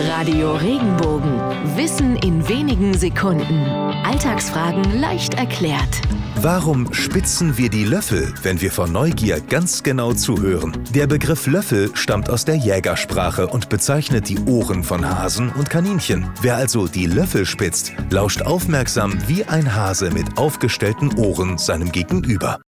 Radio Regenbogen. Wissen in wenigen Sekunden. Alltagsfragen leicht erklärt. Warum spitzen wir die Löffel, wenn wir vor Neugier ganz genau zuhören? Der Begriff Löffel stammt aus der Jägersprache und bezeichnet die Ohren von Hasen und Kaninchen. Wer also die Löffel spitzt, lauscht aufmerksam wie ein Hase mit aufgestellten Ohren seinem Gegenüber.